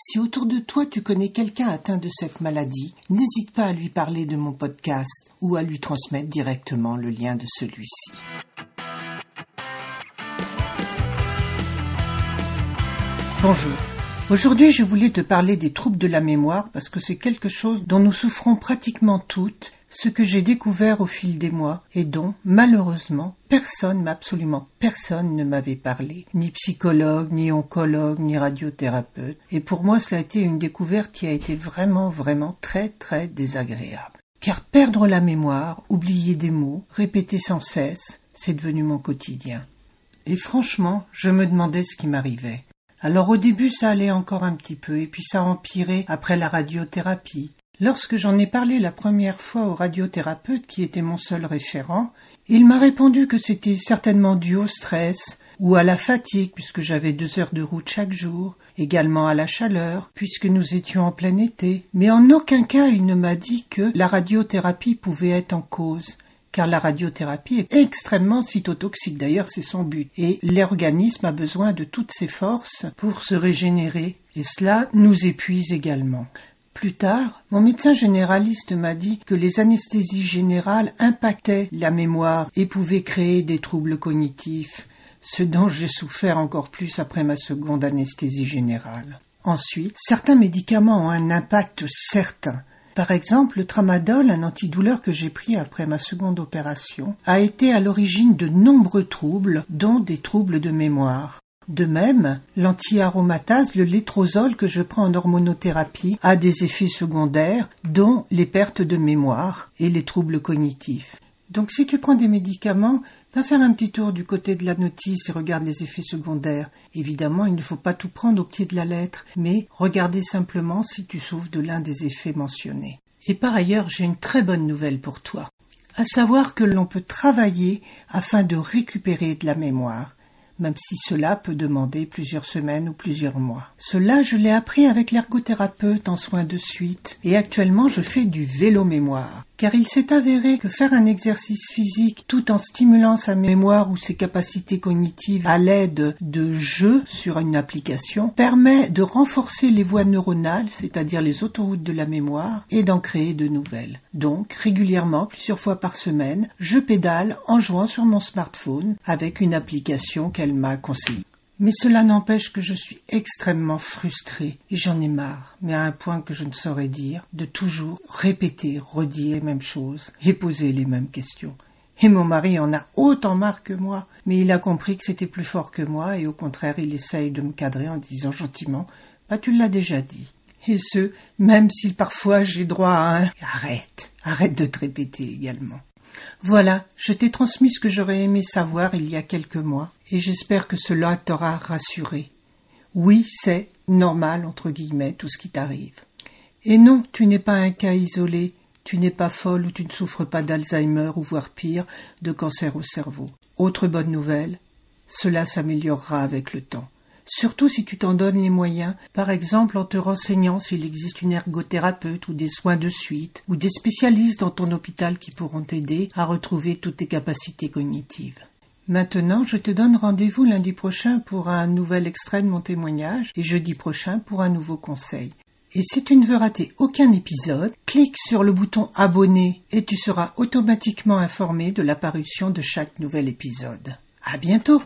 si autour de toi tu connais quelqu'un atteint de cette maladie, n'hésite pas à lui parler de mon podcast ou à lui transmettre directement le lien de celui-ci. Bonjour. Aujourd'hui, je voulais te parler des troubles de la mémoire parce que c'est quelque chose dont nous souffrons pratiquement toutes ce que j'ai découvert au fil des mois et dont, malheureusement, personne, absolument personne ne m'avait parlé, ni psychologue, ni oncologue, ni radiothérapeute, et pour moi cela a été une découverte qui a été vraiment, vraiment très, très désagréable. Car perdre la mémoire, oublier des mots, répéter sans cesse, c'est devenu mon quotidien. Et franchement, je me demandais ce qui m'arrivait. Alors au début ça allait encore un petit peu, et puis ça empirait après la radiothérapie, Lorsque j'en ai parlé la première fois au radiothérapeute qui était mon seul référent, il m'a répondu que c'était certainement dû au stress ou à la fatigue puisque j'avais deux heures de route chaque jour, également à la chaleur puisque nous étions en plein été, mais en aucun cas il ne m'a dit que la radiothérapie pouvait être en cause car la radiothérapie est extrêmement cytotoxique, d'ailleurs c'est son but, et l'organisme a besoin de toutes ses forces pour se régénérer, et cela nous épuise également. Plus tard, mon médecin généraliste m'a dit que les anesthésies générales impactaient la mémoire et pouvaient créer des troubles cognitifs, ce dont j'ai souffert encore plus après ma seconde anesthésie générale. Ensuite, certains médicaments ont un impact certain. Par exemple, le tramadol, un antidouleur que j'ai pris après ma seconde opération, a été à l'origine de nombreux troubles, dont des troubles de mémoire. De même, l'antiaromatase, le létrozole que je prends en hormonothérapie, a des effets secondaires, dont les pertes de mémoire et les troubles cognitifs. Donc si tu prends des médicaments, va faire un petit tour du côté de la notice et regarde les effets secondaires. Évidemment, il ne faut pas tout prendre au pied de la lettre, mais regardez simplement si tu souffres de l'un des effets mentionnés. Et par ailleurs, j'ai une très bonne nouvelle pour toi, à savoir que l'on peut travailler afin de récupérer de la mémoire même si cela peut demander plusieurs semaines ou plusieurs mois. Cela, je l'ai appris avec l'ergothérapeute en soins de suite, et actuellement je fais du vélo mémoire car il s'est avéré que faire un exercice physique tout en stimulant sa mémoire ou ses capacités cognitives à l'aide de jeux sur une application permet de renforcer les voies neuronales, c'est-à-dire les autoroutes de la mémoire, et d'en créer de nouvelles. Donc, régulièrement, plusieurs fois par semaine, je pédale en jouant sur mon smartphone avec une application qu'elle m'a conseillée. Mais cela n'empêche que je suis extrêmement frustrée et j'en ai marre, mais à un point que je ne saurais dire, de toujours répéter, redire les mêmes choses et poser les mêmes questions. Et mon mari en a autant marre que moi, mais il a compris que c'était plus fort que moi et au contraire il essaye de me cadrer en disant gentiment Bah tu l'as déjà dit. Et ce, même si parfois j'ai droit à un Arrête, arrête de te répéter également. Voilà, je t'ai transmis ce que j'aurais aimé savoir il y a quelques mois, et j'espère que cela t'aura rassuré. Oui, c'est normal, entre guillemets, tout ce qui t'arrive. Et non, tu n'es pas un cas isolé, tu n'es pas folle ou tu ne souffres pas d'Alzheimer ou voire pire, de cancer au cerveau. Autre bonne nouvelle, cela s'améliorera avec le temps surtout si tu t'en donnes les moyens, par exemple en te renseignant s'il existe une ergothérapeute ou des soins de suite, ou des spécialistes dans ton hôpital qui pourront t'aider à retrouver toutes tes capacités cognitives. Maintenant, je te donne rendez-vous lundi prochain pour un nouvel extrait de mon témoignage et jeudi prochain pour un nouveau conseil. Et si tu ne veux rater aucun épisode, clique sur le bouton abonner et tu seras automatiquement informé de l'apparition de chaque nouvel épisode. À bientôt!